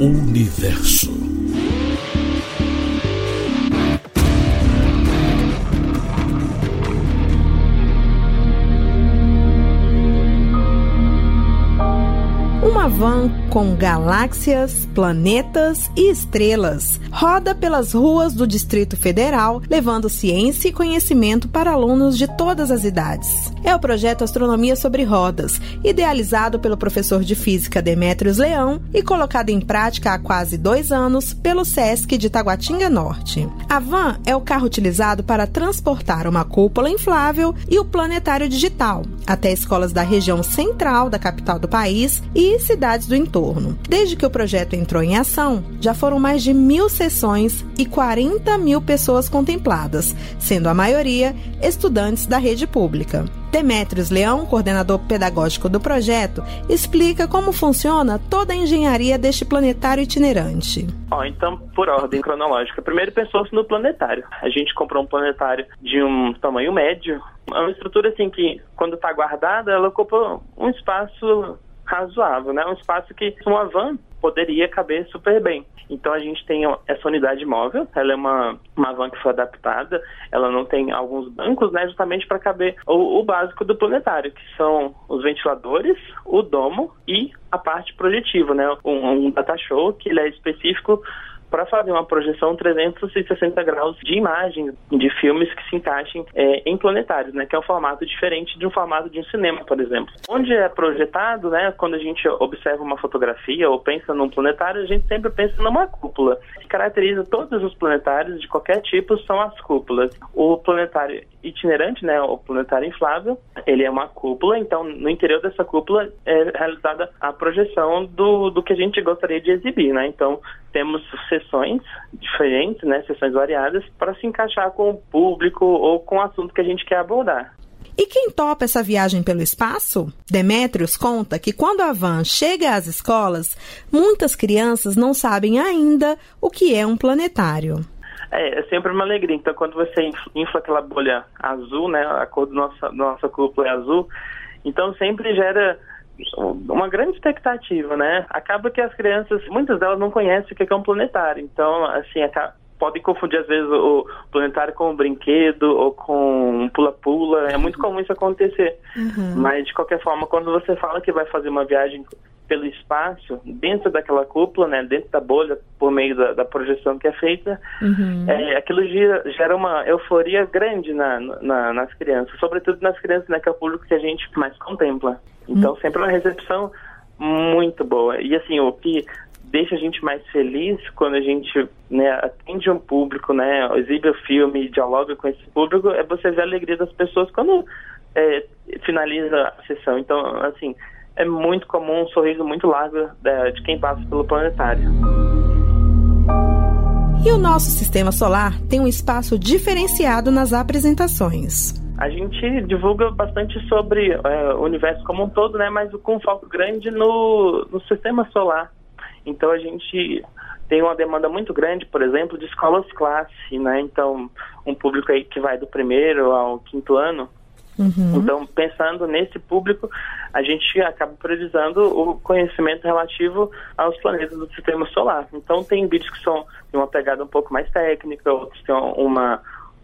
universo. Van com galáxias, planetas e estrelas roda pelas ruas do Distrito Federal, levando ciência e conhecimento para alunos de todas as idades. É o projeto Astronomia sobre Rodas, idealizado pelo professor de física Demétrios Leão e colocado em prática há quase dois anos pelo SESC de Taguatinga Norte. A van é o carro utilizado para transportar uma cúpula inflável e o planetário digital até escolas da região central da capital do país e cidades do entorno. Desde que o projeto entrou em ação, já foram mais de mil sessões e 40 mil pessoas contempladas, sendo a maioria estudantes da rede pública. Demetrios Leão, coordenador pedagógico do projeto, explica como funciona toda a engenharia deste planetário itinerante. Oh, então, por ordem cronológica, primeiro pensou-se no planetário. A gente comprou um planetário de um tamanho médio, é uma estrutura assim que, quando está guardada, ela ocupa um espaço razoável, né? Um espaço que uma van poderia caber super bem. Então a gente tem essa unidade móvel, ela é uma, uma van que foi adaptada, ela não tem alguns bancos, né, justamente para caber o, o, básico do planetário, que são os ventiladores, o domo e a parte projetiva, né, um, um data show que ele é específico para fazer uma projeção 360 graus de imagens de filmes que se encaixem é, em planetários, né, que é um formato diferente de um formato de um cinema, por exemplo. Onde é projetado, né, quando a gente observa uma fotografia ou pensa num planetário, a gente sempre pensa numa cúpula. Que caracteriza todos os planetários de qualquer tipo são as cúpulas. O planetário itinerante, né, o planetário inflável, ele é uma cúpula, então no interior dessa cúpula é realizada a projeção do, do que a gente gostaria de exibir, né? Então temos sessões diferentes, né, sessões variadas, para se encaixar com o público ou com o assunto que a gente quer abordar. E quem topa essa viagem pelo espaço? Demetrios conta que quando a van chega às escolas, muitas crianças não sabem ainda o que é um planetário. É, é sempre uma alegria. Então, quando você infla aquela bolha azul, né, a cor da nossa, nossa cúpula é azul, então sempre gera uma grande expectativa, né? Acaba que as crianças, muitas delas não conhecem o que é um planetário. Então, assim, podem confundir às vezes o planetário com um brinquedo ou com um pula-pula. É muito comum isso acontecer. Uhum. Mas, de qualquer forma, quando você fala que vai fazer uma viagem pelo espaço, dentro daquela cúpula, né, dentro da bolha, por meio da, da projeção que é feita, uhum. é, aquilo gera, gera, uma euforia grande na, na, nas crianças, sobretudo nas crianças, né, que é o público que a gente mais contempla. Então, uhum. sempre uma recepção muito boa. E assim, o que deixa a gente mais feliz quando a gente né, atende um público, né, exibe o filme, dialoga com esse público, é você ver a alegria das pessoas quando é, finaliza a sessão. Então, assim, é muito comum um sorriso muito largo de, de quem passa pelo planetário. E o nosso sistema solar tem um espaço diferenciado nas apresentações. A gente divulga bastante sobre é, o universo como um todo, né, mas com foco grande no, no sistema solar. Então a gente tem uma demanda muito grande, por exemplo, de escolas classe, né? Então, um público aí que vai do primeiro ao quinto ano, Uhum. Então, pensando nesse público, a gente acaba priorizando o conhecimento relativo aos planetas do sistema solar. Então, tem vídeos que são de uma pegada um pouco mais técnica, outros têm uma,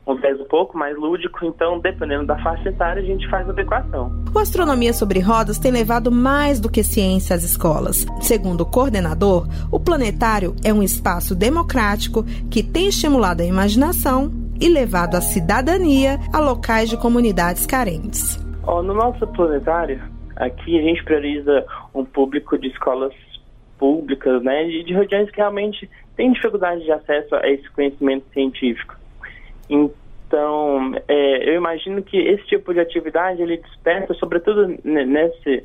um viés um pouco mais lúdico, então, dependendo da faixa etária, a gente faz a adequação. O Astronomia sobre Rodas tem levado mais do que ciência às escolas. Segundo o coordenador, o planetário é um espaço democrático que tem estimulado a imaginação e levado a cidadania a locais de comunidades carentes. Oh, no nosso planetário, aqui a gente prioriza um público de escolas públicas, né, de, de regiões que realmente têm dificuldade de acesso a esse conhecimento científico. Então, é, eu imagino que esse tipo de atividade ele desperta, sobretudo nesse,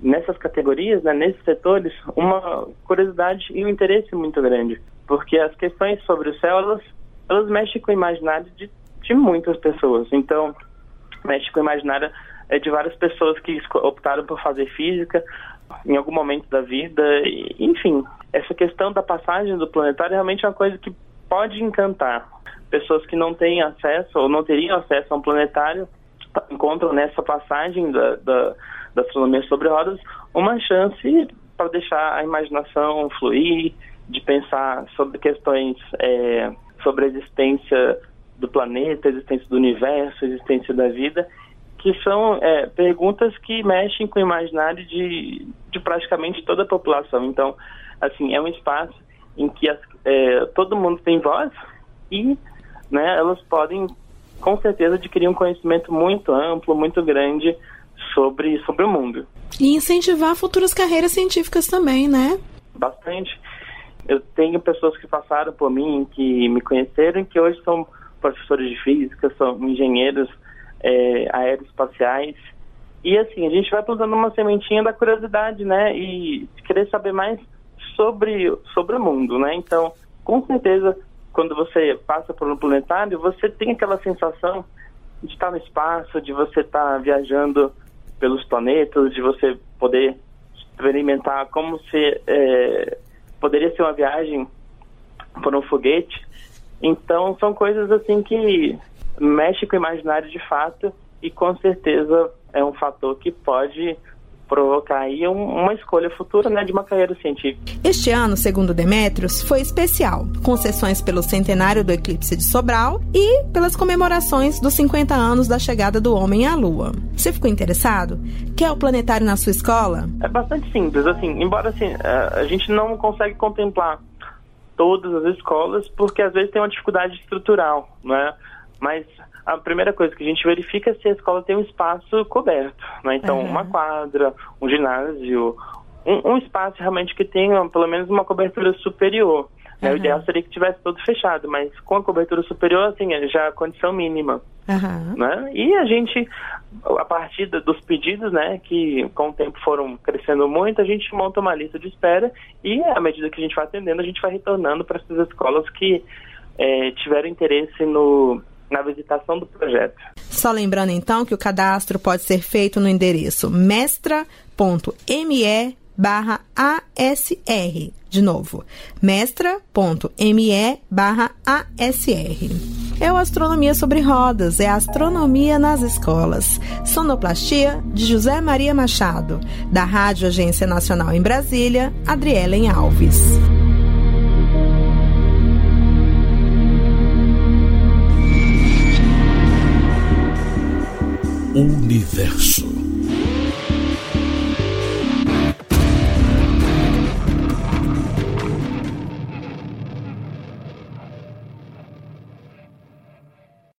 nessas categorias, né, nesses setores, uma curiosidade e um interesse muito grande, porque as questões sobre o céu elas elas mexem com o imaginário de, de muitas pessoas. Então, mexe com o imaginário é, de várias pessoas que optaram por fazer física em algum momento da vida. Enfim, essa questão da passagem do planetário realmente é uma coisa que pode encantar. Pessoas que não têm acesso ou não teriam acesso a um planetário encontram nessa passagem da, da, da astronomia sobre rodas uma chance para deixar a imaginação fluir, de pensar sobre questões é, sobre a existência do planeta, a existência do universo, a existência da vida, que são é, perguntas que mexem com o imaginário de, de praticamente toda a população. Então, assim, é um espaço em que as, é, todo mundo tem voz e né, elas podem, com certeza, adquirir um conhecimento muito amplo, muito grande sobre, sobre o mundo. E incentivar futuras carreiras científicas também, né? Bastante. Eu tenho pessoas que passaram por mim, que me conheceram, que hoje são professores de física, são engenheiros é, aeroespaciais. E assim, a gente vai plantando uma sementinha da curiosidade, né? E querer saber mais sobre, sobre o mundo, né? Então, com certeza, quando você passa por um planetário, você tem aquela sensação de estar no espaço, de você estar viajando pelos planetas, de você poder experimentar como se é, poderia ser uma viagem por um foguete. Então são coisas assim que mexem com o imaginário de fato e com certeza é um fator que pode provocar aí um, uma escolha futura né, de uma carreira científica. Este ano, segundo Demetrios, foi especial, com sessões pelo centenário do eclipse de Sobral e pelas comemorações dos 50 anos da chegada do homem à Lua. Você ficou interessado? Quer o planetário na sua escola? É bastante simples, assim, embora assim, é, a gente não consegue contemplar todas as escolas, porque às vezes tem uma dificuldade estrutural, né? Mas a primeira coisa que a gente verifica é se a escola tem um espaço coberto, né? Então, uhum. uma quadra, um ginásio, um, um, espaço realmente que tenha pelo menos uma cobertura superior. Né? Uhum. O ideal seria que tivesse todo fechado, mas com a cobertura superior, assim, é já a condição mínima. Uhum. Né? E a gente, a partir dos pedidos, né, que com o tempo foram crescendo muito, a gente monta uma lista de espera e à medida que a gente vai atendendo, a gente vai retornando para essas escolas que é, tiveram interesse no na visitação do projeto. Só lembrando então que o cadastro pode ser feito no endereço mestra.me barra ASR. De novo, mestra.me barra ASR. É o Astronomia sobre Rodas, é a astronomia nas escolas. Sonoplastia de José Maria Machado, da Rádio Agência Nacional em Brasília, Adrielen Alves. Universo.